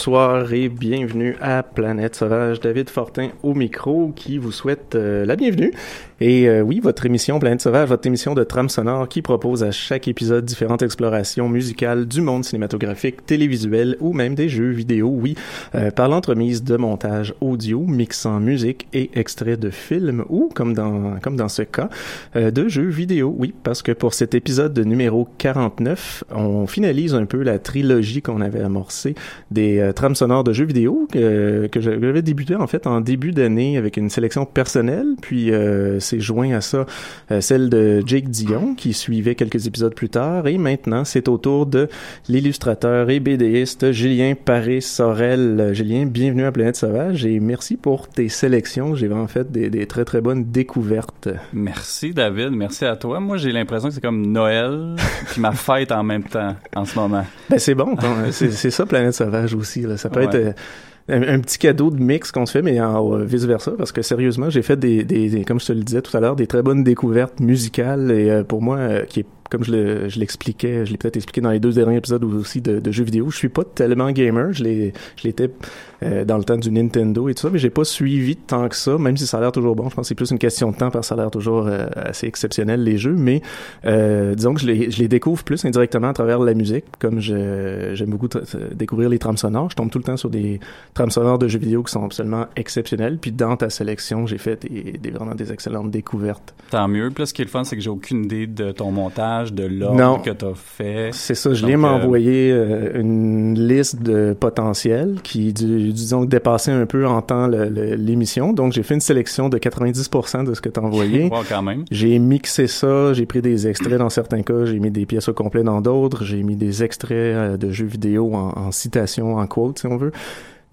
Bonsoir et bienvenue à Planète Sauvage. David Fortin au micro qui vous souhaite euh, la bienvenue. Et euh, oui, votre émission Planète Sauvage, votre émission de trame sonore qui propose à chaque épisode différentes explorations musicales du monde cinématographique, télévisuel ou même des jeux vidéo, oui, euh, par l'entremise de montage audio, mixant musique et extraits de films ou, comme dans, comme dans ce cas, de jeux vidéo, oui, parce que pour cet épisode numéro 49, on finalise un peu la trilogie qu'on avait amorcée des euh, trames sonores de jeux vidéo que, que j'avais débuté en fait en début d'année avec une sélection personnelle, puis euh, c'est joint à ça euh, celle de Jake Dion qui suivait quelques épisodes plus tard et maintenant c'est au tour de l'illustrateur et BDiste Julien Paré-Sorel. Julien, bienvenue à Planète Sauvage et merci pour tes sélections. J'ai vraiment fait des, des, très très bonnes découvertes. Merci David, merci à toi. Moi j'ai l'impression que c'est comme Noël puis ma fête en même temps en ce moment. Ben c'est bon, c'est ça Planète Sauvage aussi. Là. Ça peut être euh, un, petit cadeau de mix qu'on se fait, mais en euh, vice versa, parce que sérieusement, j'ai fait des, des, comme je te le disais tout à l'heure, des très bonnes découvertes musicales et euh, pour moi, qui est comme je l'expliquais, je l'ai peut-être expliqué dans les deux derniers épisodes aussi de, de, jeux vidéo, je suis pas tellement gamer, je l'étais euh, dans le temps du Nintendo et tout ça, mais j'ai pas suivi tant que ça, même si ça a l'air toujours bon. Je pense que c'est plus une question de temps parce que ça a l'air toujours euh, assez exceptionnel les jeux, mais euh, disons que je les, je les découvre plus indirectement à travers la musique, comme j'aime beaucoup découvrir les trames sonores. Je tombe tout le temps sur des trames sonores de jeux vidéo qui sont absolument exceptionnelles. Puis dans ta sélection, j'ai fait des, des, vraiment des excellentes découvertes. Tant mieux. Puis là, ce qui est le fun, c'est que j'ai aucune idée de ton montage de l'ordre que tu as fait. C'est ça, je viens m'envoyer euh, une liste de potentiels qui, disons, dépassait un peu en temps l'émission. Donc, j'ai fait une sélection de 90% de ce que tu as envoyé. quand même. J'ai mixé ça, j'ai pris des extraits dans certains cas, j'ai mis des pièces au complet dans d'autres, j'ai mis des extraits euh, de jeux vidéo en, en citation, en quote, si on veut.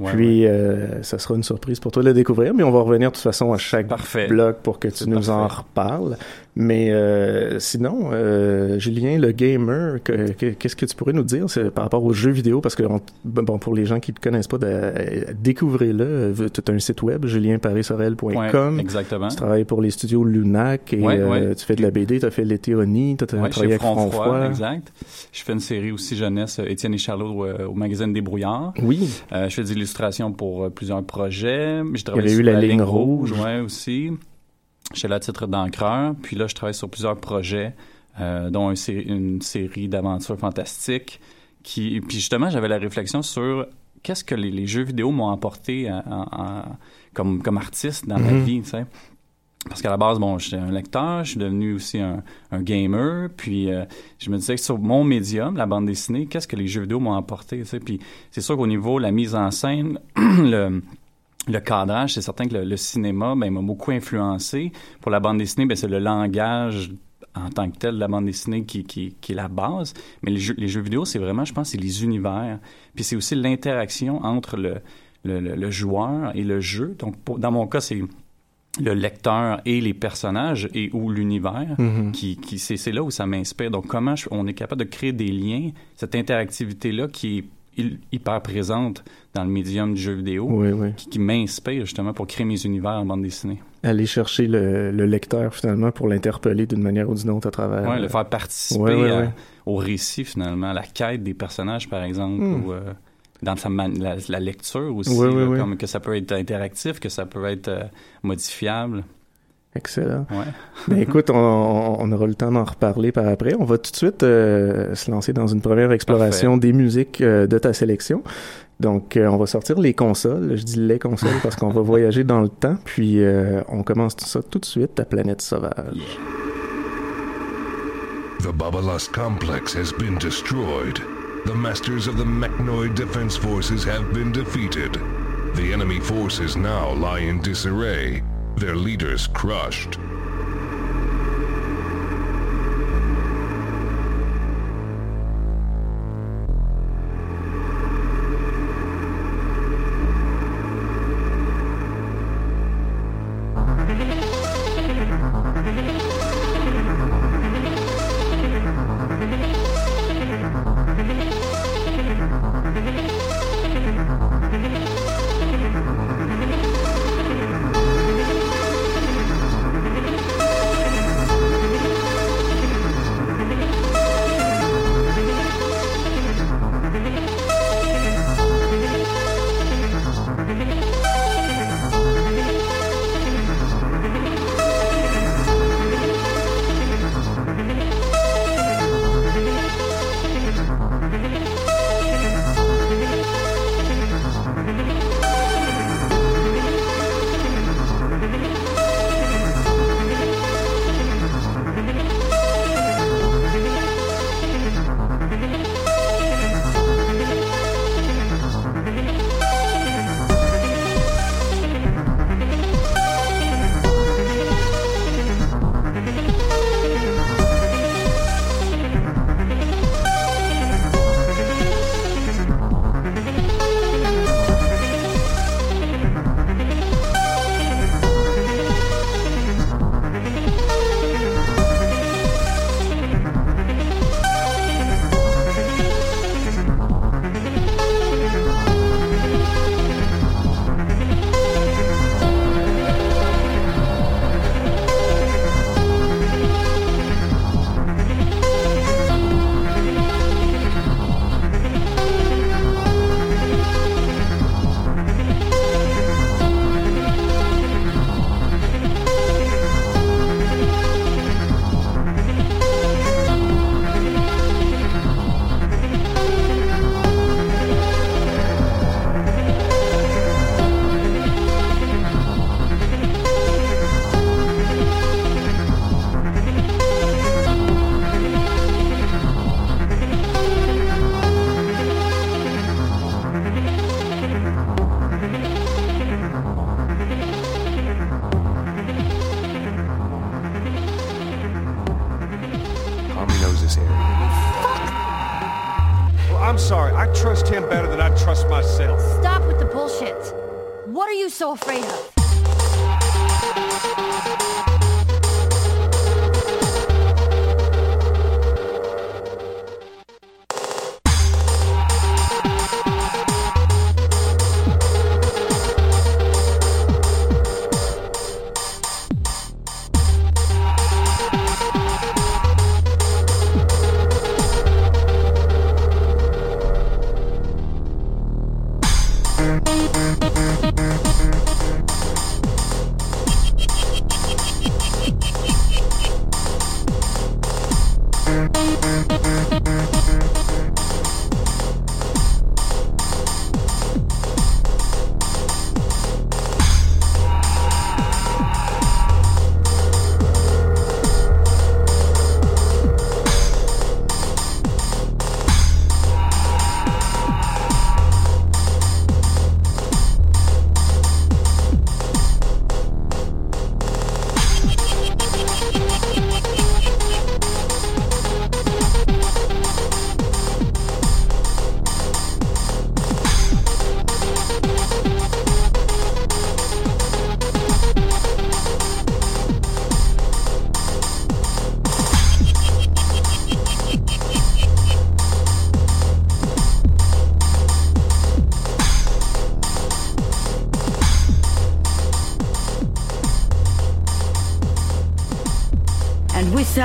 Puis, euh, ça sera une surprise pour toi de le découvrir, mais on va revenir de toute façon à chaque bloc pour que tu nous en reparles. Mais euh, sinon, euh, Julien, le gamer, qu'est-ce que tu pourrais nous dire par rapport aux jeux vidéo? Parce que, bon, pour les gens qui ne connaissent pas, découvrez-le. Tu as un site web, julienparissorel.com. exactement. Tu travailles pour les studios Lunac et euh, tu fais de la BD, tu as fait l'été Oni, tu as travaillé avec Front Froid. Exact. Je fais une série aussi jeunesse, Étienne et Charlot au, magazine Des Brouillards. Oui. je fais des illustrations pour plusieurs projets. Il y avait eu la, ligne rouge. Ouais, aussi. J'étais là à titre d'encreur, puis là, je travaille sur plusieurs projets, euh, dont une série, d'aventures fantastiques. Qui, puis justement, j'avais la réflexion sur qu'est-ce que les, jeux vidéo m'ont apporté comme, comme artiste dans ma mm-hmm. vie, tu sais. Parce qu'à la base, bon, j'étais un lecteur, je suis devenu aussi un, gamer, puis euh, je me disais que sur mon médium, la bande dessinée, qu'est-ce que les jeux vidéo m'ont apporté, tu sais. Puis c'est sûr qu'au niveau de la mise en scène, le le cadrage, c'est certain que le, cinéma ben, m'a beaucoup influencé. Pour la bande dessinée, ben, c'est le langage en tant que tel de la bande dessinée qui, qui, qui est la base. Mais les jeux, les jeux vidéo, c'est vraiment, je pense, c'est les univers. Puis c'est aussi l'interaction entre le, le, le, joueur et le jeu. Donc, dans mon cas, c'est le lecteur et les personnages et ou l'univers mm-hmm. qui, qui c'est là où ça m'inspire donc comment on est capable de créer des liens cette interactivité là qui est hyper présente dans le médium du jeu vidéo, qui, m'inspire justement pour créer mes univers en bande dessinée. Aller chercher le, lecteur finalement pour l'interpeller d'une manière ou d'une autre à travers. Oui, le faire participer au récit finalement, à la quête des personnages par exemple. Hmm. Ou, euh, dans sa la, la, lecture aussi, comme que ça peut être interactif, que ça peut être euh, modifiable. Excellent. Ouais. Ben, écoute, on, on, aura le temps d'en reparler par après. On va tout de suite euh, se lancer dans une première exploration Parfait. des musiques euh, de ta sélection. Donc, euh, on va sortir les consoles. Je dis les consoles parce qu'on va voyager dans le temps. Puis, euh, on commence tout ça tout de suite à Planète Sauvage. The Babalas complex has been destroyed. The masters of the Mechnoid Defense Forces have been defeated. The enemy forces now lie in disarray, their leaders crushed.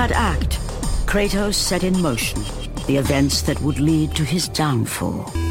That act, Kratos set in motion the events that would lead to his downfall.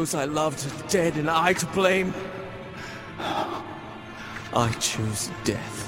those I loved dead and I to blame. I choose death.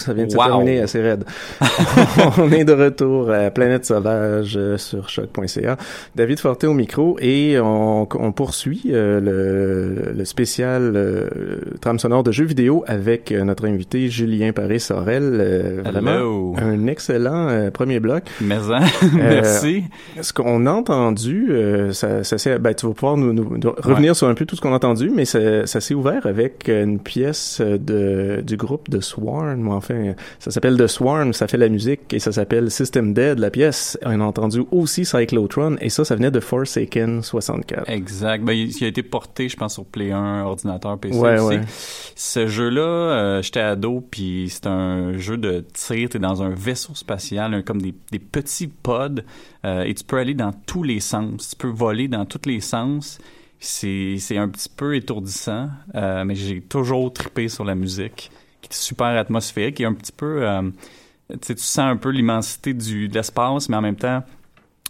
Ça vient de Wow. se terminer assez raide. on est de retour à Planète Sauvage sur choc.ca. David Forté au micro et on, on poursuit euh, le, le spécial euh, trame sonore de jeux vidéo avec euh, notre invité Julien Paré-Sorel. Euh, vraiment Hello. un excellent euh, premier bloc. Mais hein, merci. Ce qu'on a entendu, ça, ça s'est- ben, tu vas pouvoir nous, nous- nous revenir sur un peu tout ce qu'on a entendu, mais ça, ça s'est ouvert avec une pièce de, du groupe de Swarm. Enfin, ça s'appelle The Swarm, ça fait la musique et ça s'appelle System Dead. La pièce, on a entendu aussi Cyclotron et ça, ça venait de Forsaken 64. Exact. Ben, il, il a été porté, je pense, sur Play 1, ordinateur, PC Ouais, aussi. ouais. Ce jeu-là, euh, j'étais ado, puis c'est un jeu de tir. T'es dans un vaisseau spatial, un- comme des, des petits pods, euh, et tu peux aller dans tous les sens. Tu peux voler dans tous les sens. C'est un petit peu étourdissant, euh, mais j'ai toujours trippé sur la musique, qui est super atmosphérique et un petit peu... euh, tu tu sens un peu l'immensité du de l'espace, mais en même temps,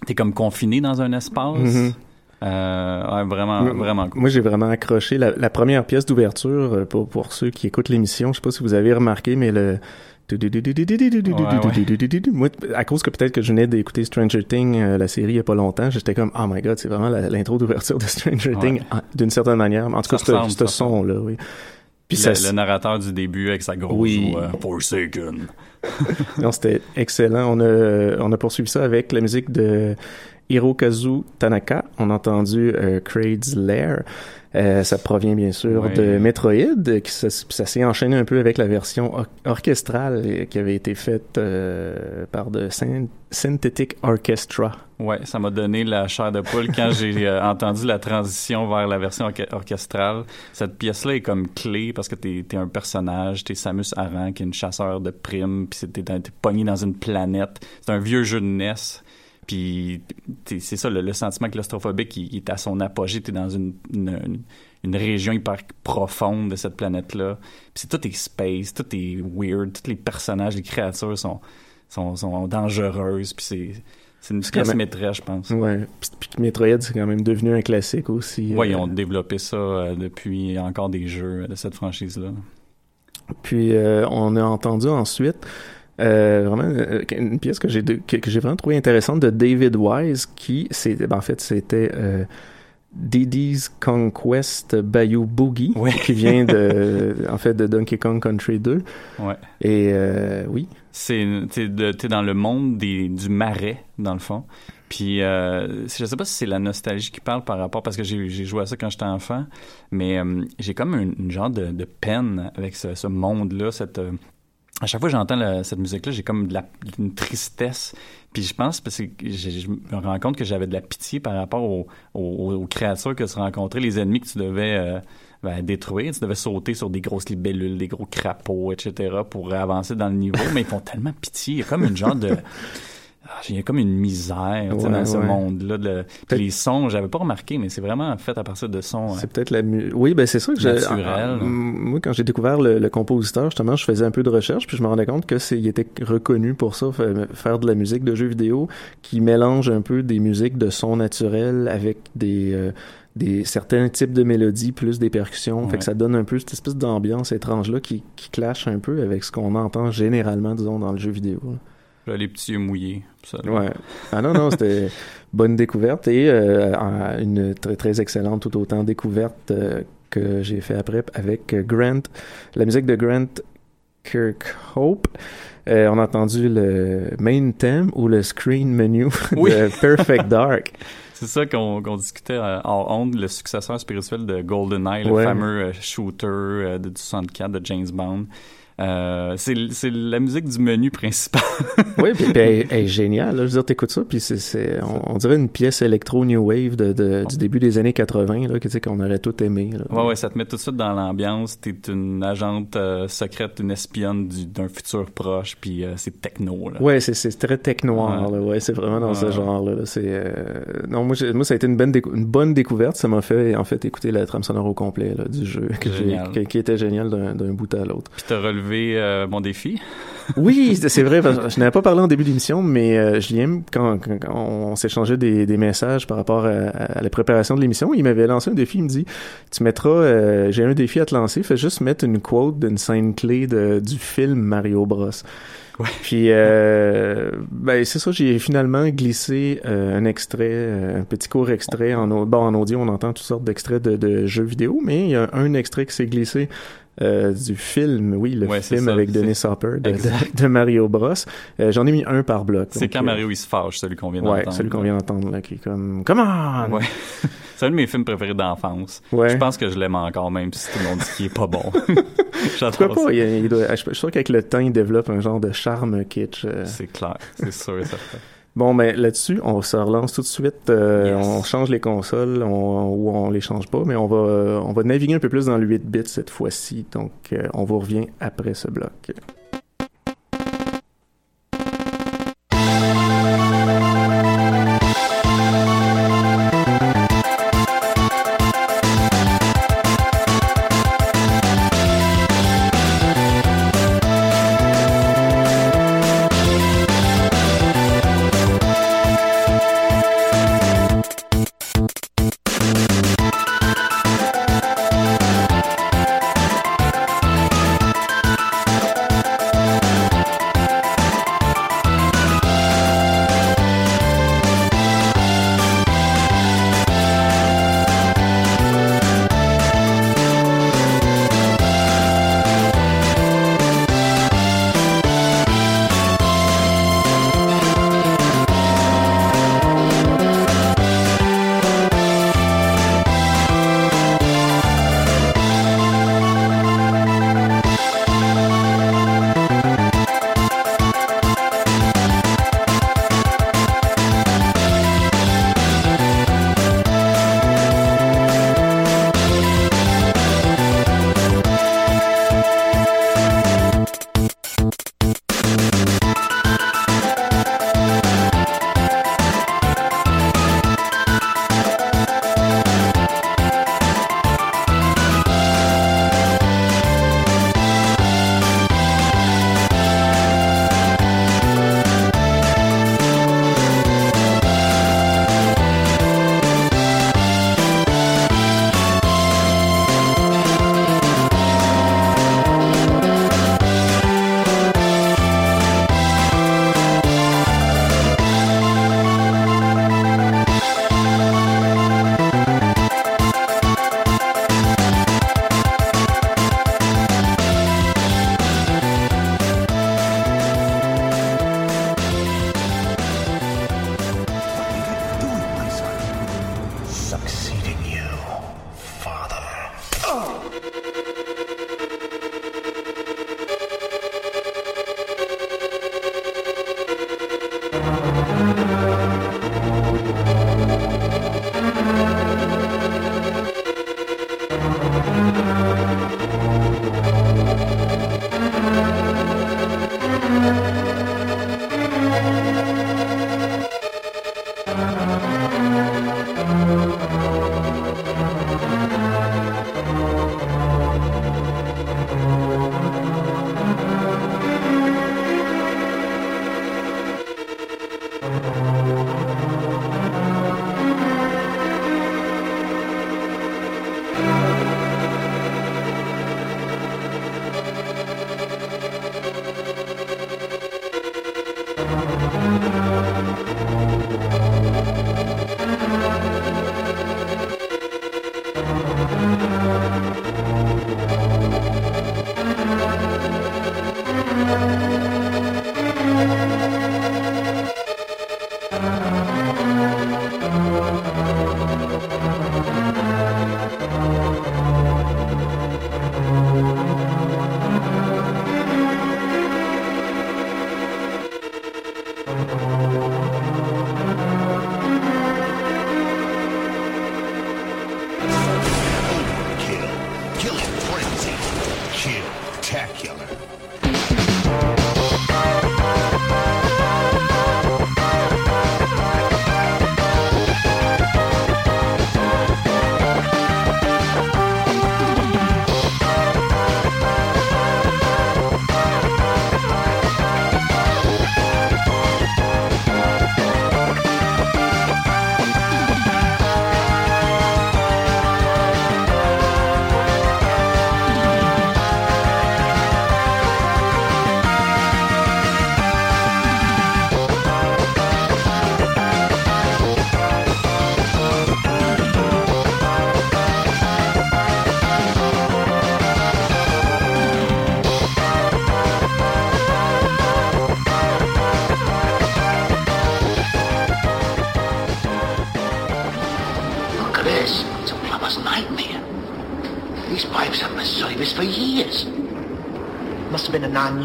t'es comme confiné dans un espace. Mhm. Euh, ouais, vraiment, Moi- vraiment cool. Moi, j'ai vraiment accroché la, la première pièce d'ouverture euh, pour, pour ceux qui écoutent l'émission. Je sais pas si vous avez remarqué, mais le moi, à cause que peut-être que je venais d'écouter Stranger Things, euh, la série, il y a pas longtemps, j'étais comme, oh my god, c'est vraiment l'intro d'ouverture de Stranger Ouais. Things, d'une certaine manière. En tout Ça cas, ce- son-là, oui. Puis le, ça, le narrateur du début avec sa grosse Oui. voix, Forsaken. non, c'était excellent. On a, on a poursuivi ça avec la musique de Hirokazu Tanaka. On a entendu euh, Kraid's Lair. Euh, ça provient bien sûr Ouais. de Metroid. Qui, ça, ça s'est enchaîné un peu avec la version or- orchestrale euh, qui avait été faite euh, par de Syn- Synthetic Orchestra. Ouais, ça m'a donné la chair de poule quand j'ai euh, entendu la transition vers la version orche- orchestrale. Cette pièce-là est comme clé parce que t'es es un personnage, t'es Samus Aran qui est une chasseur de primes, puis t'es pogné dans une planète. C'est un vieux jeu de NES. Puis c'est ça, le, le sentiment claustrophobique, il, il est à son apogée. T'es dans une, une, région hyper profonde de cette planète-là. Puis c'est tout est space, tout est weird, tous les personnages, les créatures sont, sont, sont dangereuses. Puis c'est c'est une maîtresse, je pense. Ouais. Puis, Metroid, c'est quand même devenu un classique aussi. Euh, ils ont développé ça euh, depuis encore des jeux de cette franchise-là. Puis euh, on a entendu ensuite euh, vraiment euh, une pièce que j'ai que, que j'ai vraiment trouvé intéressante de David Wise qui c'est ben, en fait c'était euh, Didi's Conquest Bayou Boogie qui vient de en fait de Donkey Kong Country 2 Ouais. et euh, oui C'est t'es dans le monde des, du marais dans le fond. Puis euh, je sais pas si c'est la nostalgie qui parle par rapport parce que j'ai joué à ça quand j'étais enfant, mais euh, j'ai comme une, une genre de, de peine avec ce, ce monde-là, cette euh, à chaque fois que j'entends cette musique-là, j'ai comme une tristesse. Puis je pense parce que je, me rends compte que j'avais de la pitié par rapport aux créatures que tu rencontrais, les ennemis que tu devais euh, ben, détruire. Tu devais sauter sur des grosses libellules, des gros crapauds, etc. pour avancer dans le niveau. Mais ils font tellement pitié. Il y a comme une genre de... Ah, Il y a comme une misère Ouais, dans ce ouais. monde-là. de- les sons, j'avais pas remarqué, mais c'est vraiment fait à partir de sons. c'est peut-être la mu- oui ben c'est ça que j'ai en- moi quand j'ai découvert le, le compositeur justement je faisais un peu de recherche puis je me rendais compte que c'est il était reconnu pour ça fa- faire de la musique de jeux vidéo qui mélange un peu des musiques de sons naturels avec des euh, des certains types de mélodies plus des percussions fait que ça donne un peu cette espèce d'ambiance étrange là qui qui clash un peu avec ce qu'on entend généralement disons dans le jeu vidéo là. Les petits yeux mouillés. Ouais. Ah non, non, c'était bonne découverte et euh, une très, très excellente tout autant découverte euh, que j'ai fait après avec euh, Grant, la musique de Grant Kirkhope. Euh, on a entendu le main theme ou le screen menu Oui. de Perfect Dark. C'est ça qu'on discutait euh, en honte, le successeur spirituel de GoldenEye, le Ouais. fameux euh, shooter euh, de 64 de James Bond. Euh, c'est la musique du menu principal. oui, puis, puis elle, elle est géniale. Là. Je veux dire, t'écoutes ça, puis c'est, on, on dirait une pièce électro-new wave de, de- du début des années 80, là, que, tu sais, qu'on aurait tout aimé. Là. ouais, ouais, ça te met tout de suite dans l'ambiance. T'es une agente euh, secrète, une espionne du- d'un futur proche, puis euh, c'est techno. Là. Ouais, c'est, très tech noir, Ouais. Ouais, c'est vraiment dans ce genre-là. C'est, non, moi, moi, ça a été une bonne, décou- une bonne découverte. Ça m'a fait, en fait, écouter la trame sonore au complet, là, du jeu, que qui était génial d'un, d'un bout à l'autre. Puis t'as relevé euh, mon défi? Oui, c'est vrai. Je n'avais pas parlé en début d'émission, mais euh, Julien, quand, on s'échangeait des, des messages par rapport à, à la préparation de l'émission, il m'avait lancé un défi. Il me dit Tu mettras, euh, j'ai un défi à te lancer, fais juste mettre une quote d'une scène clé de, du film Mario Bros. Puis, euh, ben, c'est ça, j'ai finalement glissé euh, un extrait, euh, un petit court extrait. En, bon, en audio, on entend toutes sortes d'extraits de, de jeux vidéo, mais il y a un extrait qui s'est glissé euh, du film, oui, le Ouais, film ça, avec Dennis Hopper de, Exact. de, de Mario Bros. Euh, J'en ai mis un par bloc. C'est quand euh, Mario il se fâche, celui qu'on vient Ouais, d'entendre. celui qu'on vient d'entendre, là, qui est comme, come on! Ouais. C'est un de mes films préférés d'enfance. Ouais. Je pense que je l'aime encore, même si tout le monde dit qu'il est pas bon. J'adore pas? ça. Il, il doit- je suis sûr qu'avec le temps, il développe un genre de charme kitsch. C'est clair, c'est sûr et certain. Bon, ben là-dessus, on se relance tout de suite. euh, Yes. On change les consoles, on, ou on les change pas, mais on va, on va naviguer un peu plus dans le 8 bits cette fois-ci. Donc, euh, on vous revient après ce bloc.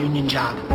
Have been a non-union job.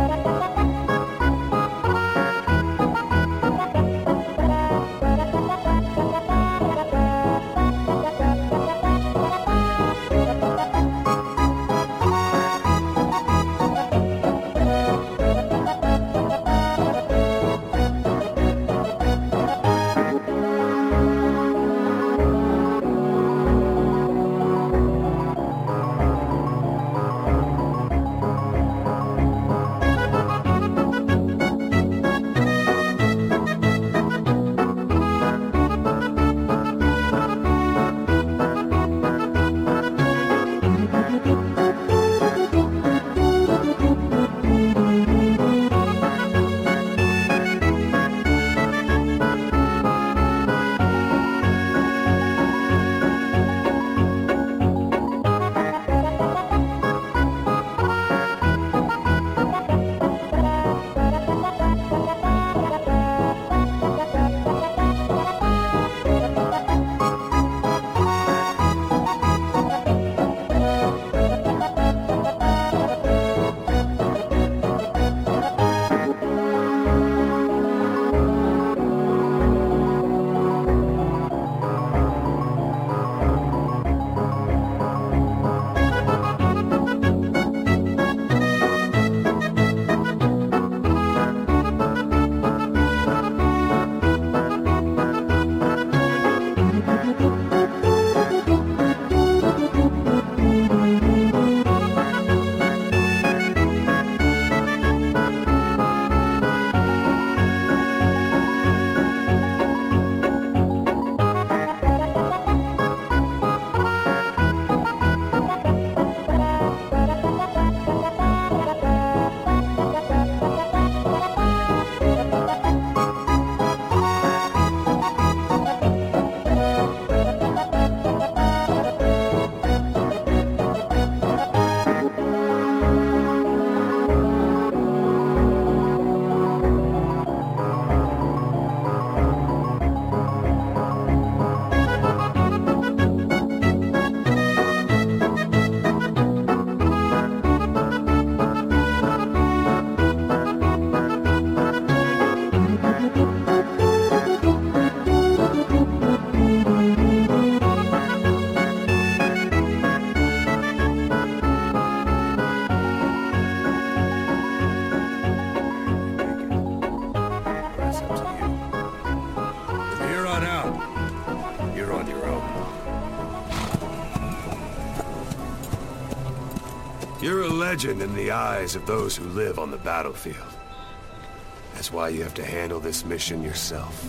Legend in the eyes of those who live on the battlefield. That's why you have to handle this mission yourself.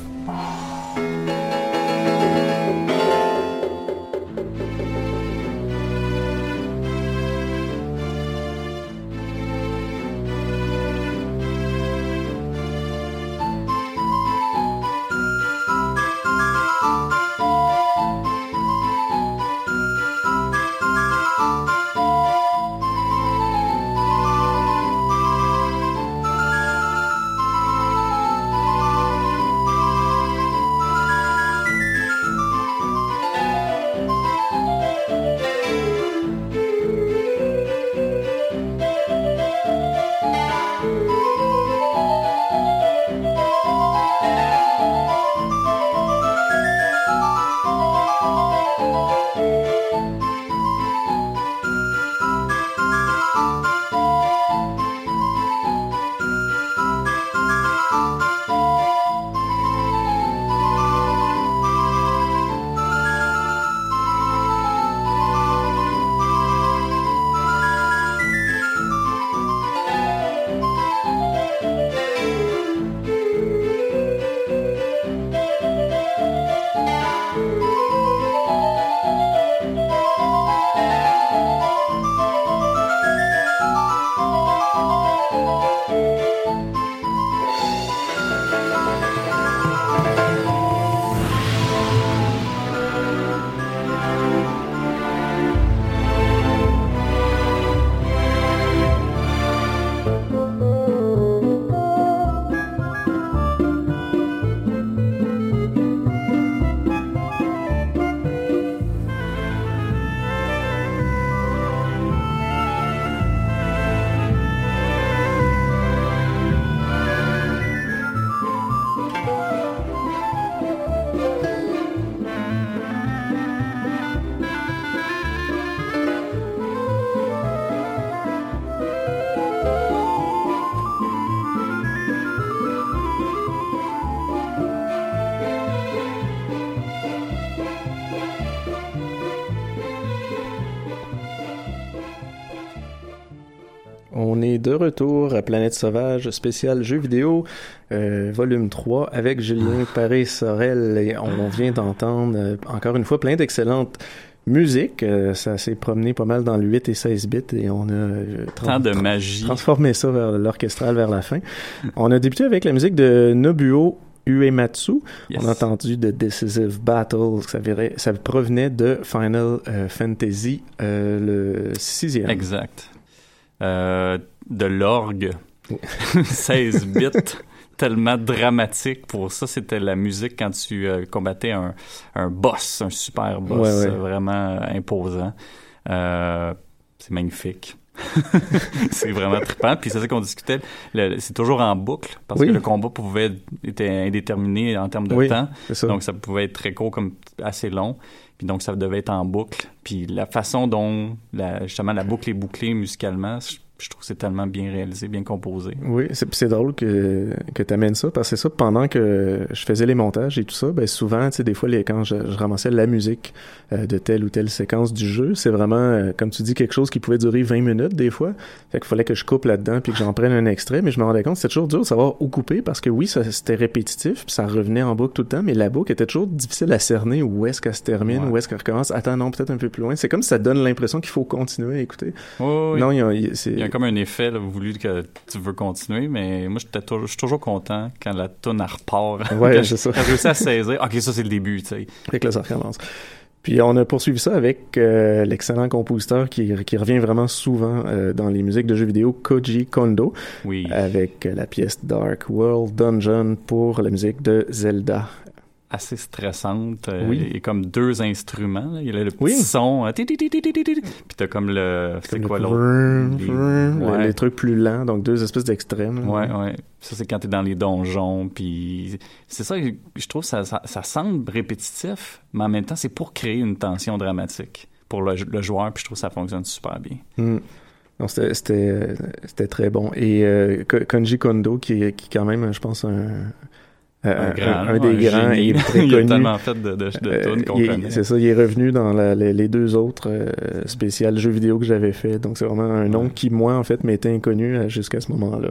Retour à Planète Sauvage, spécial jeux vidéo, euh, volume 3, avec Julien Paré-Sorel. Et on vient d'entendre, euh, encore une fois, plein d'excellentes musiques. Euh, ça s'est promené pas mal dans le 8 et 16 bits et on a Tant de magie. transformé ça vers l'orchestral vers la fin. on a débuté avec la musique de Nobuo Uematsu. Yes. On a entendu de Decisive Battle, ça, virait- ça provenait de Final euh, Fantasy, euh, le sixième. Exact. Euh, de l'orgue. 16 bits. Tellement dramatique pour ça. C'était la musique quand tu euh, combattais un, un boss, un super boss, Ouais, ouais. euh, vraiment imposant. Euh, c'est magnifique. c'est vraiment trippant. Puis c'est ça qu'on discutait. C'est toujours en boucle parce Oui. que le combat pouvait était indéterminé en termes de Oui, temps. ça. Donc ça pouvait être très court comme assez long. Puis donc ça devait être en boucle. Puis la façon dont la, justement la boucle est bouclée musicalement, je, je trouve que c'est tellement bien réalisé, bien composé. Oui, c'est drôle que, que tu amènes ça, parce que c'est ça, pendant que je faisais les montages et tout ça, ben souvent, tu sais, des fois, les, quand je, je ramassais la musique euh, de telle ou telle séquence du jeu, c'est vraiment, euh, comme tu dis, quelque chose qui pouvait durer 20 minutes des fois. Fait qu'il fallait que je coupe là-dedans puis que j'en prenne un extrait, mais je me rendais compte que c'était toujours dur de savoir où couper, parce que oui, c'était répétitif, puis ça revenait en boucle tout le temps, mais la boucle était toujours difficile à cerner où est-ce qu'elle se termine, Ouais. où est-ce qu'elle recommence. Attends, non, peut-être un peu plus loin. C'est comme si ça donne l'impression qu'il faut continuer à écouter. Oui. Non, il a. Il y a comme un effet là, voulu que tu veux continuer, mais moi, je suis toujours content quand la tonne repart. Ouais, c'est ça. quand je à saisir. OK, ça, c'est le début, tu sais. Fait que là, ça recommence. Puis on a poursuivi ça avec euh, l'excellent compositeur qui, qui revient vraiment souvent euh, dans les musiques de jeux vidéo, Koji Kondo, Oui. avec euh, la pièce Dark World Dungeon pour la musique de Zelda. Assez stressante. Euh, Oui. Y a comme deux instruments. là. Il y a le petit Oui. son. euh. Puis t'as comme le... C'est quoi l'autre? Les- Ouais. Trucs plus lents, donc deux espèces d'extrêmes. Ouais, ouais. Ça, c'est quand t'es dans les donjons, puis c'est ça, je trouve, ça, ça, ça semble répétitif, mais en même temps, c'est pour créer une tension dramatique pour le, le joueur, puis je trouve que ça fonctionne super bien. Non, c'était, très bon. Et euh, Ko- Konji Kondo, qui est qui est quand même, je pense, un, Un grand, un des grands génie. et très Il a connu. tellement fait de, de, de Euh, qu'on. C'est ça, il est revenu dans la- les, les deux autres euh, spéciales jeux vidéo que j'avais fait. Donc c'est vraiment un nom qui, moi, en fait, m'était inconnu euh, jusqu'à ce moment-là.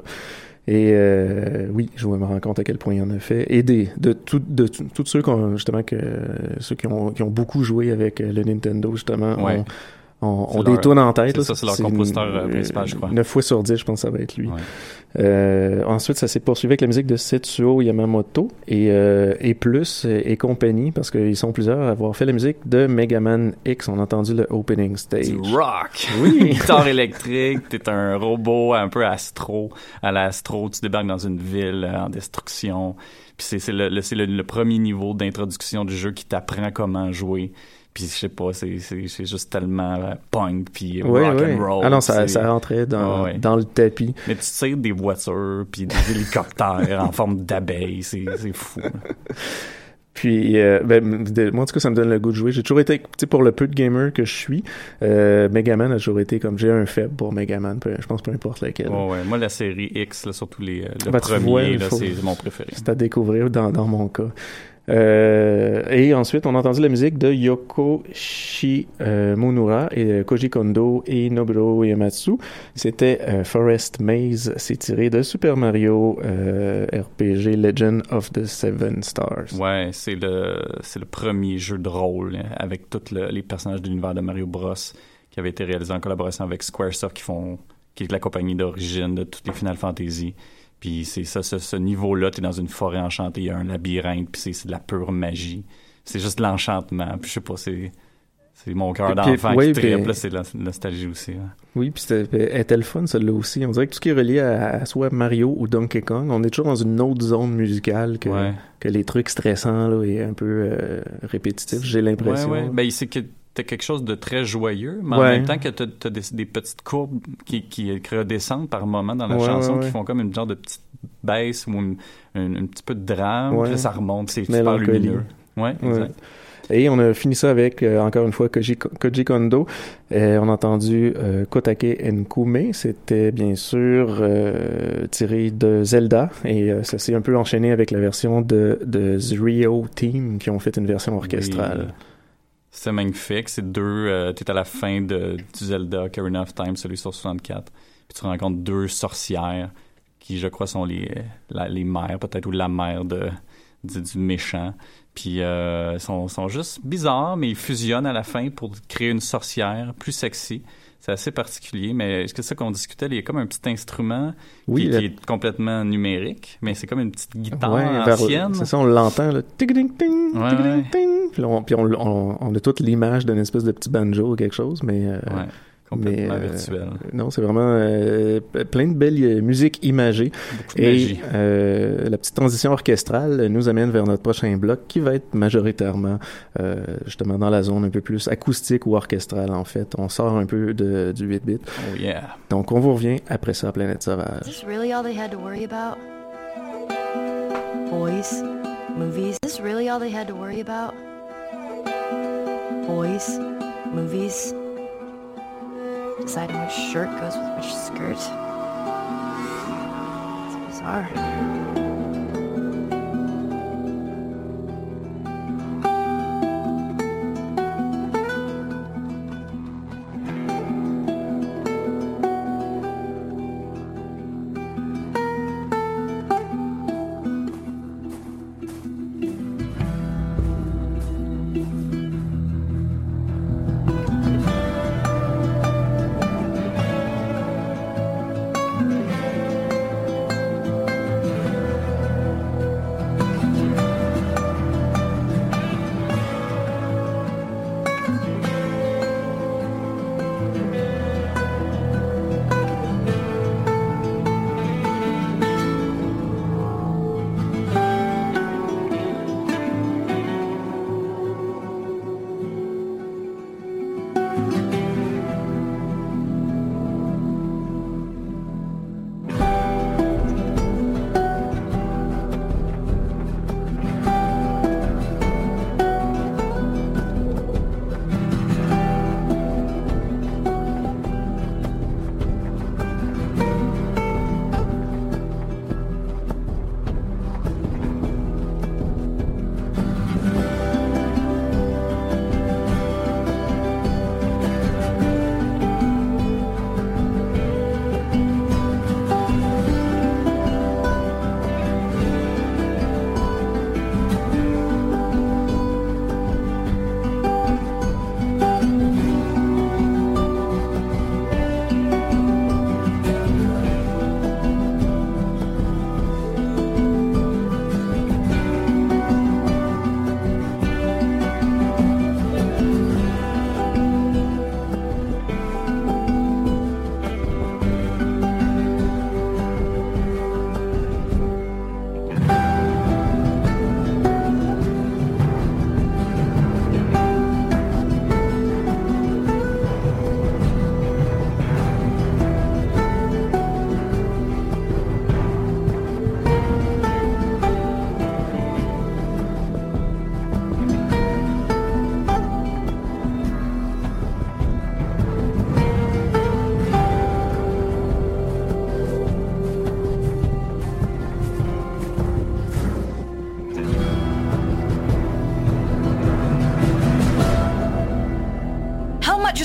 Et euh, oui, je me rends compte à quel point il en a fait. Et des, de tout- de tous ceux qui ont, justement, que, ceux qui ont, qui ont beaucoup joué avec euh, le Nintendo, justement, Ouais. ont, leur- des tunes en tête. c'est ça, c'est leur compositeur, euh, principal, je crois. 9 fois sur 10, je pense que ça va être lui. Ouais. Euh, ensuite, ça s'est poursuivi avec la musique de Setsuo Yamamoto et, euh, et plus euh, et compagnie parce qu'ils sont plusieurs à avoir fait la musique de Mega Man X. On a entendu le opening stage. Du rock! Oui. Guitare électrique, t'es un robot un peu astro. À l'astro, tu débarques dans une ville euh, en destruction. Puis c'est le, le- le, le premier niveau d'introduction du jeu qui t'apprend comment jouer. Puis je sais pas, c'est c'est- c'est juste tellement punk puis Ouais, rock ouais. and roll. Ah non, ça, ça rentrait dans, dans le tapis. Mais tu tires des voitures puis des hélicoptères en forme d'abeilles, c'est c'est fou. Puis, euh, ben, de- moi, en tout cas, ça me donne le goût de jouer. J'ai toujours été, tu sais, pour le peu de gamer que je suis, euh, Megaman a toujours été comme, j'ai un faible pour Megaman, peu- je pense peu importe lequel. Ouais, ouais. Moi, la série X, là, surtout les, euh, le Ben, premier, faut- c'est mon préféré. C'est à découvrir dans, dans mon cas. Euh, et ensuite, on a entendu la musique de Yoko Shimunura et euh, Koji Kondo et Nobuo Uematsu. C'était euh, Forest Maze. C'est tiré de Super Mario RPG Legend of the Seven Stars. Ouais, c'est le c'est le premier jeu de rôle hein, avec tous le- les personnages de l'univers de Mario Bros qui avait été réalisé en collaboration avec Squaresoft qui font qui est la compagnie d'origine de toutes les Final Fantasy. Puis c'est ça, ce, ce niveau-là, t'es dans une forêt enchantée, il y a un labyrinthe, puis c'est de la pure magie. C'est juste de l'enchantement. Puis je sais pas, c'est c'est mon cœur d'enfant oui, qui là, c'est de la nostalgie aussi. hein. Oui, puis c'était le fun, celle-là aussi. On dirait que tout ce qui est relié à, à soit Mario ou Donkey Kong, on est toujours dans une autre zone musicale que, Ouais. que les trucs stressants là, et un peu euh, répétitifs, j'ai l'impression. Ouais, ouais. Ben, c'est que t'as quelque chose de très joyeux, mais en Ouais. même temps que t'as, t'as des, des petites courbes qui, qui redescendent par moment dans la Ouais, chanson, ouais, qui font comme une genre de petite baisse ou une- une- un petit peu de drame, puis ça remonte, c'est super lumineux. Ouais, exact. Et on a fini ça avec, euh, encore une fois, Koji, Koji Kondo. Euh, on a entendu euh, Kotake Nkume. C'était bien sûr tiré de Zelda. Et ça s'est un peu enchaîné avec la version de, de Zrio Team qui ont fait une version orchestrale. Oui. C'est magnifique. C'est deux. Euh, T'es à la fin de, du Zelda Ocarina of Time, celui sur 64. Puis tu rencontres deux sorcières qui, je crois, sont les, la- les mères, peut-être, ou la mère de, du, du méchant. Puis euh, sont, sont juste bizarres, mais ils fusionnent à la fin pour créer une sorcière plus sexy. C'est assez particulier, mais est-ce que c'est ça qu'on discutait? Il y a comme un petit instrument Oui, qui, est complètement numérique, mais c'est comme une petite guitare Ouais, ancienne. C'est ça, on l'entend, là. Tic, ting, ting, Ouais, tic, ting, ouais. ting. Puis, on, puis on, on- on a toute l'image d'une espèce de petit banjo ou quelque chose, mais... euh, Ouais, complètement mais, euh, virtuel. Non, c'est vraiment euh, plein de belles euh, musiques imagées. de Et euh, la petite transition orchestrale nous amène vers notre prochain bloc qui va être majoritairement euh, justement dans la zone un peu plus acoustique ou orchestrale en fait. On sort un peu de, du 8-bit. Oh yeah. Donc on vous revient après ça à Planète Is Sauvage. this really all they had to worry about? Boys, movies. Is this really all they had to worry about? Boys, movies. Deciding which shirt goes with which skirt. It's bizarre.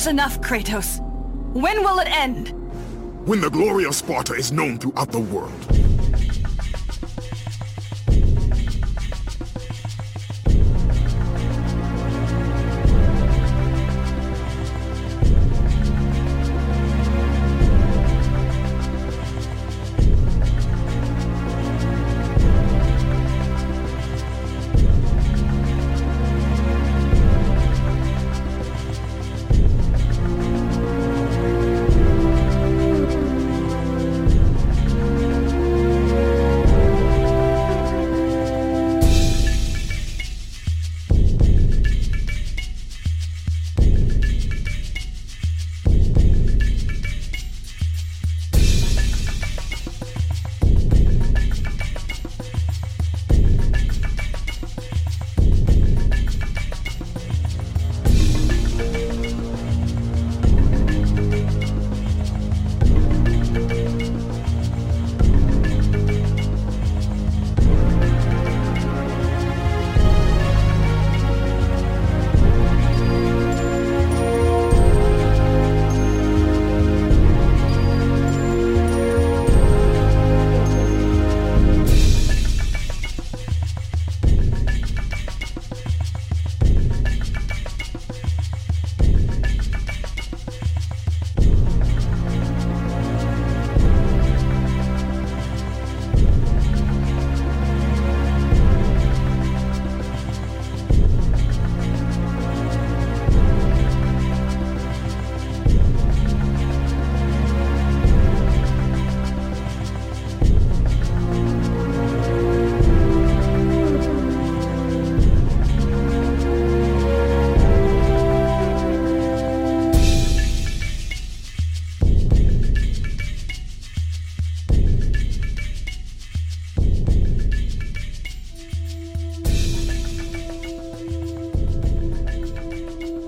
Enough, Kratos? When will it end? When the glory of Sparta is known throughout the world.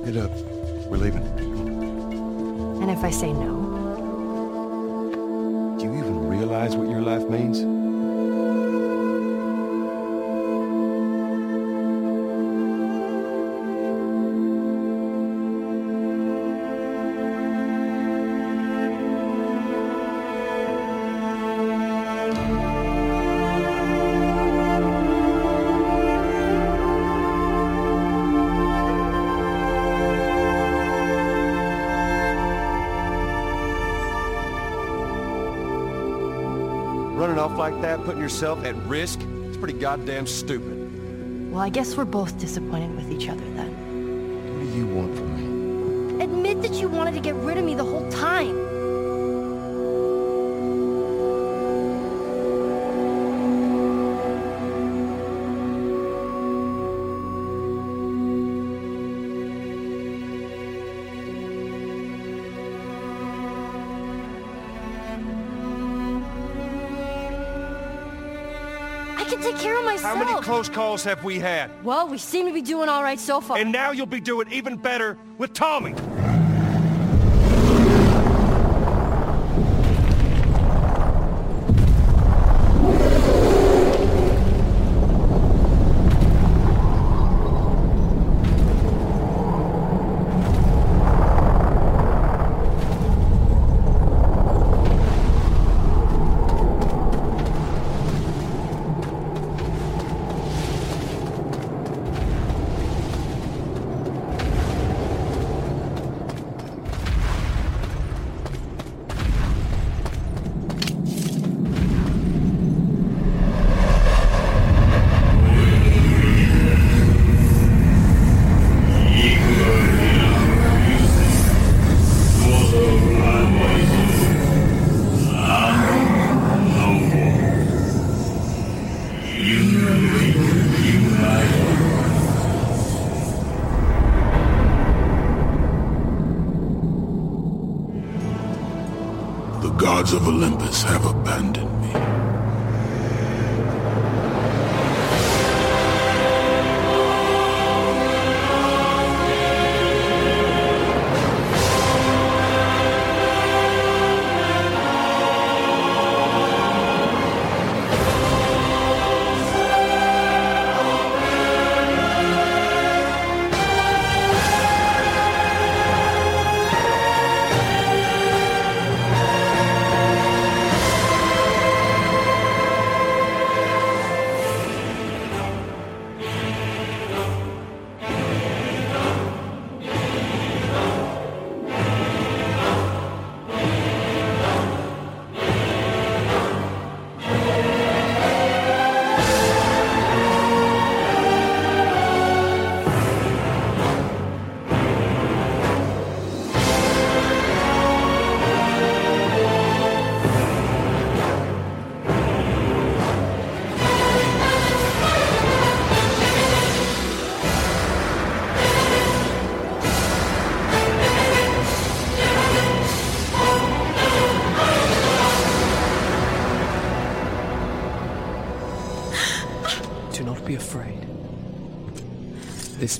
Get up. We're leaving. And if I say no? Do you even realize what your life means? Like that, putting yourself at risk, it's pretty goddamn stupid. Well, I guess we're both disappointed with each other then. What do you want from me? Admit that you wanted to get rid of me the whole time. Myself. How many close calls have we had? Well, we seem to be doing all right so far. And now you'll be doing even better with Tommy.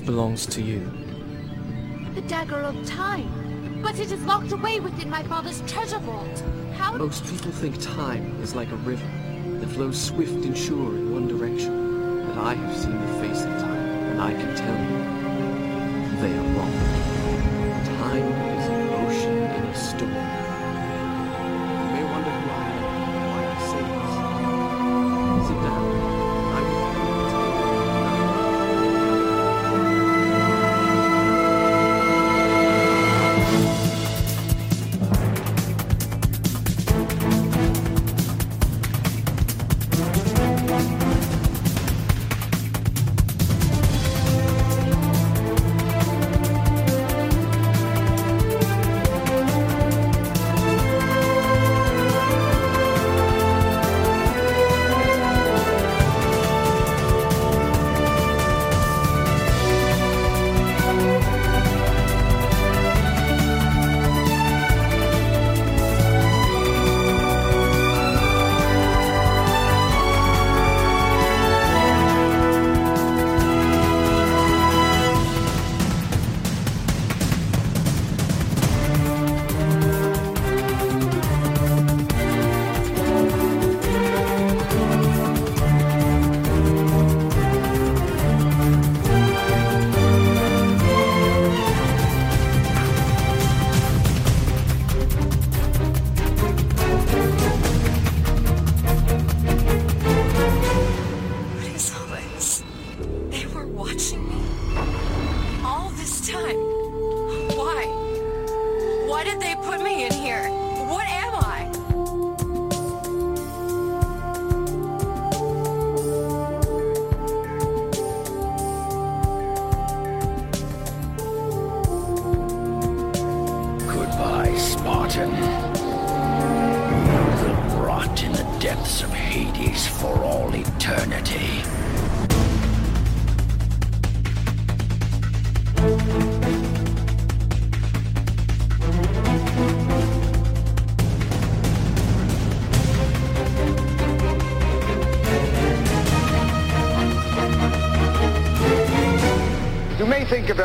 Belongs to you. The dagger of time. But it is locked away within my father's treasure vault. How? Most people think time is like a river that flows swift and sure in one direction. But I have seen the face of time, and I can tell you, they are wrong. Time is an ocean in a storm.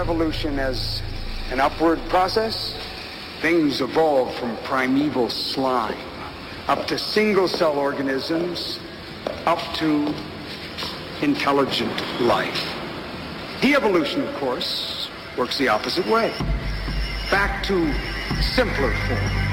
Evolution as an upward process. Things evolve from primeval slime up to single cell organisms, up to intelligent life. De-evolution, of course, works the opposite way. Back to simpler forms.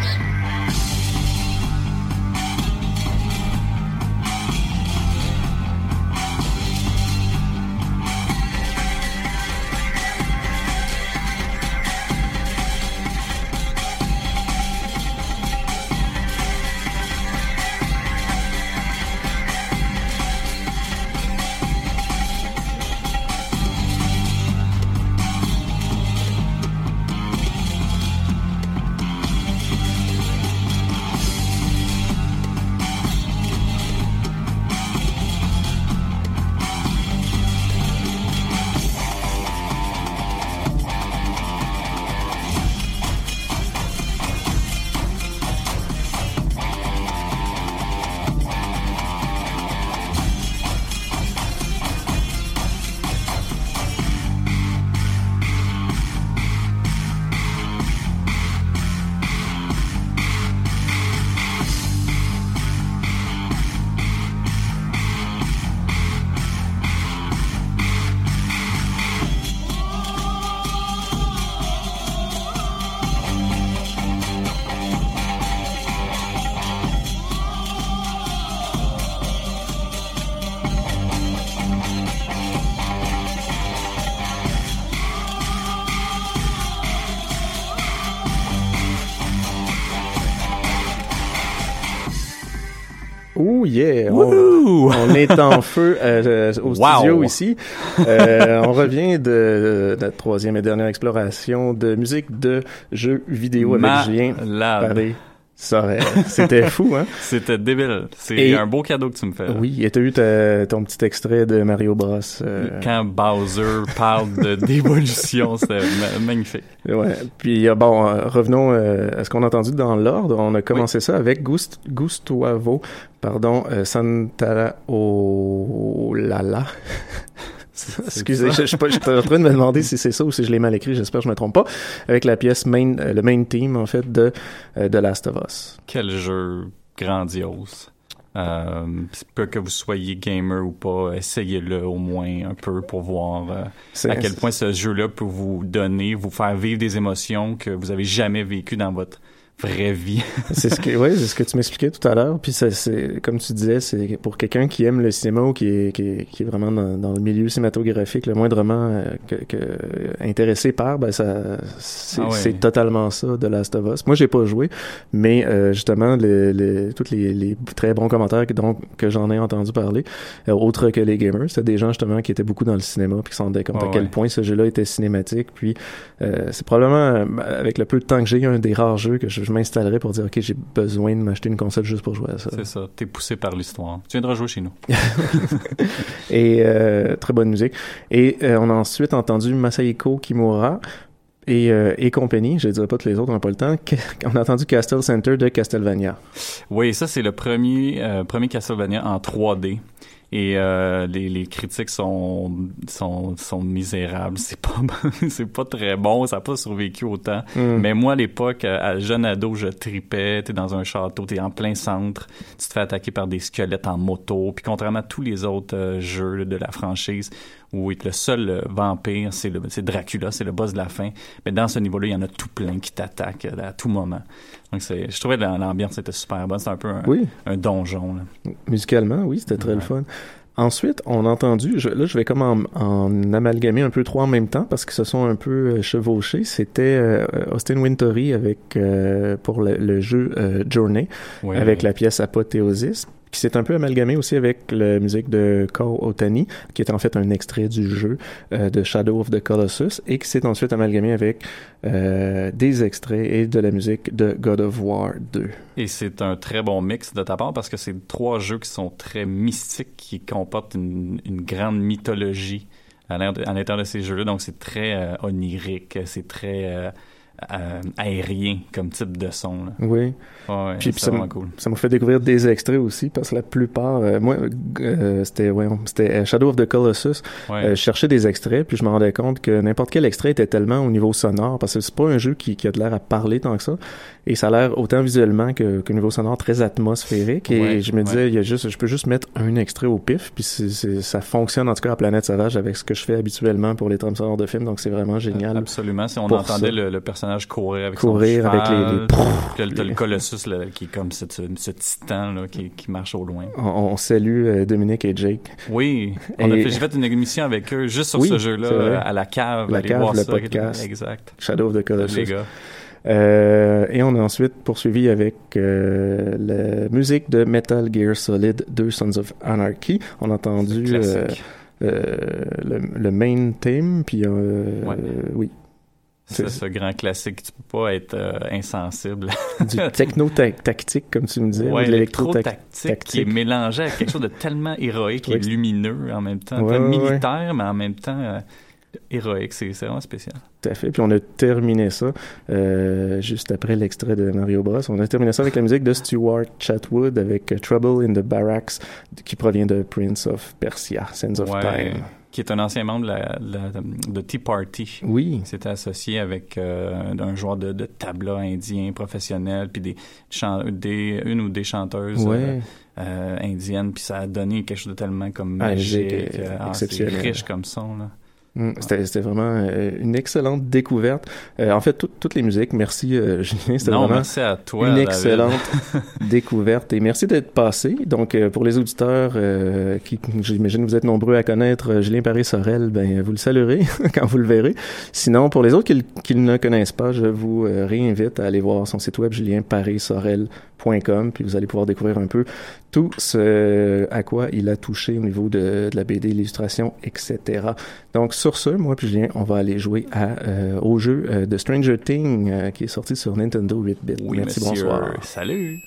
Yeah! On, on est en feu euh, au Wow! studio ici. Euh, on revient de, la troisième et dernière exploration de musique de jeux vidéo avec Julien. Ça, euh, c'était fou, hein? C'était débile. C'est Et- un beau cadeau que tu me fais. là. Oui, et t'as eu ta- ton petit extrait de Mario Bros. euh, Quand Bowser parle de d'évolution, c'était ma- magnifique. Ouais. Puis euh, bon, revenons euh, à ce qu'on a entendu dans l'ordre. On a commencé ça avec Gust Gustuavo, pardon, euh, Santa Olala. Excusez, je, je, suis pas- je suis en train de me demander si c'est ça ou si je l'ai mal écrit. J'espère que je me trompe pas. Avec la pièce main, euh, le main theme en fait de euh, de Last of Us. Quel jeu grandiose. Euh, peu que vous soyez gamer ou pas, essayez-le au moins un peu pour voir euh, à quel point ce jeu-là peut vous donner, vous faire vivre des émotions que vous avez jamais vécues dans votre vraie vie. c'est ce que, ouais, c'est ce que tu m'expliquais tout à l'heure. Puis ça, c'est, comme tu disais, c'est pour quelqu'un qui aime le cinéma ou qui est, qui est, qui est vraiment dans, dans le milieu cinématographique, le moindrement euh, que, que intéressé par, ben ça, c'est, Ah ouais. totalement ça de Last of Us. Moi, j'ai pas joué, mais euh, justement, le, le, tous les, les très bons commentaires que, donc, que j'en ai entendu parler, euh, autres que les gamers, c'est des gens justement qui étaient beaucoup dans le cinéma puis qui s'en rendaient compte Ah à quel ouais. point ce jeu-là était cinématique. Puis euh, c'est probablement euh, avec le peu de temps que j'ai, un des rares jeux que je, je m'installerais pour dire ok, j'ai besoin de m'acheter une console juste pour jouer à ça. C'est ça, t'es poussé par l'histoire. Tu viendras jouer chez nous. Et euh, très bonne musique. Et euh, on a ensuite entendu Masahiko Kimura. Et, euh, et compagnie, je ne dirais pas que les autres n'ont pas le temps, on a entendu Castle Center de Castlevania. Oui, ça c'est le premier euh, premier Castlevania en 3D. Et euh, les, les critiques sont sont sont misérables. C'est pas c'est pas très bon. Ça a pas survécu autant. Mm. Mais moi à l'époque, à jeune ado, je tripais. T'es dans un château, t'es en plein centre. Tu te fais attaquer par des squelettes en moto. Puis contrairement à tous les autres euh, jeux de la franchise, où le seul euh, vampire, c'est le c'est Dracula, c'est le boss de la fin. Mais dans ce niveau-là, il y en a tout plein qui t'attaquent euh, à tout moment. Donc c'est, je trouvais que l'ambiance était super bonne. C'est un peu un, Oui. un donjon. là. Musicalement, oui, c'était très le fun. Ensuite, on a entendu, je, là je vais comme en, en, amalgamer un peu trois en même temps parce qu'ils se sont un peu euh, chevauchés. C'était euh, Austin Wintory avec euh, pour le, le jeu euh, Journey Oui. avec la pièce Apothéosis qui s'est un peu amalgamé aussi avec la musique de Ko Otani, qui est en fait un extrait du jeu euh, de Shadow of the Colossus, et qui s'est ensuite amalgamé avec euh, des extraits et de la musique de God of War 2. Et c'est un très bon mix de ta part parce que c'est trois jeux qui sont très mystiques, qui comportent une, une grande mythologie à l'intérieur de ces jeux-là. Donc c'est très euh, onirique, c'est très euh, euh, aérien comme type de son. Là. Oui. Ouais, Puis c'est ça m'a cool. ça m'a fait découvrir des extraits aussi parce que la plupart, euh, moi, euh, c'était ouais, c'était euh, Shadow of the Colossus. Ouais. Euh, je cherchais des extraits puis je me rendais compte que n'importe quel extrait était tellement au niveau sonore parce que c'est pas un jeu qui, qui a de l'air à parler tant que ça et ça a l'air autant visuellement que qu'au niveau sonore très atmosphérique et Ouais, je me disais il y a juste je peux juste mettre un extrait au pif puis c'est, c'est- ça fonctionne en tout cas à Planète Sauvage avec ce que je fais habituellement pour les trames sonores de films donc c'est vraiment génial. Absolument. Si on entendait le, le personnage courir avec Courir son avec les- les- le Colossus là, qui est comme ce, titan là, qui, qui marche au loin. On, on salue euh, Dominique et Jake. Oui, on a fait- j'ai fait une émission avec eux juste sur Oui, ce jeu-là, à la cave. La cave, le ça. podcast. Exact. Shadow of the Colossus. Les gars. Euh, et on a ensuite poursuivi avec euh, la musique de Metal Gear Solid 2 Sons of Anarchy. On a entendu euh, le, le main theme, puis Ouais. oui, C'est ce grand classique. Tu peux pas être euh, insensible. du techno-tactique, comme tu me disais, ou Ouais, de l'électro-tactique. électro-tactique qui est mélangé avec quelque chose de tellement héroïque et lumineux en même temps. Ouais, ouais, militaire, mais en même temps euh, héroïque. C'est vraiment spécial. Tout à fait. Puis on a terminé ça euh, juste après l'extrait de Mario Bros. On a terminé ça avec la musique de Stuart Chatwood avec Trouble in the Barracks qui provient de Prince of Persia, Sands of Ouais, Time. qui est un ancien membre de, la, la- de Tea Party. Oui. Il s'était associé avec euh, un joueur de, de tabla indien professionnel, puis des, une ou des chanteuses Ouais. euh, euh, indiennes, puis ça a donné quelque chose de tellement comme Magique magique, ah, riche comme son là. Mm, C'était vraiment euh, une excellente découverte. Euh, en fait, tout- toutes les musiques, merci euh, Julien, c'était vraiment merci à toi, une excellente découverte. Et merci d'être passé. Donc, euh, pour les auditeurs euh, qui, j'imagine, vous êtes nombreux à connaître Julien Paris-Sorel, ben vous le saluerez quand vous le verrez. Sinon, pour les autres qui, ne le connaissent pas, je vous réinvite à aller voir son site web julienparis-sorel.com, puis vous allez pouvoir découvrir un peu tout ce à quoi il a touché au niveau de, la BD, l'illustration, etc. Donc sur ce, moi puis Julien, on va aller jouer à, euh, au jeu euh, de Stranger Things euh, qui est sorti sur Nintendo 8-bit. Oui, Merci, bonsoir. Salut.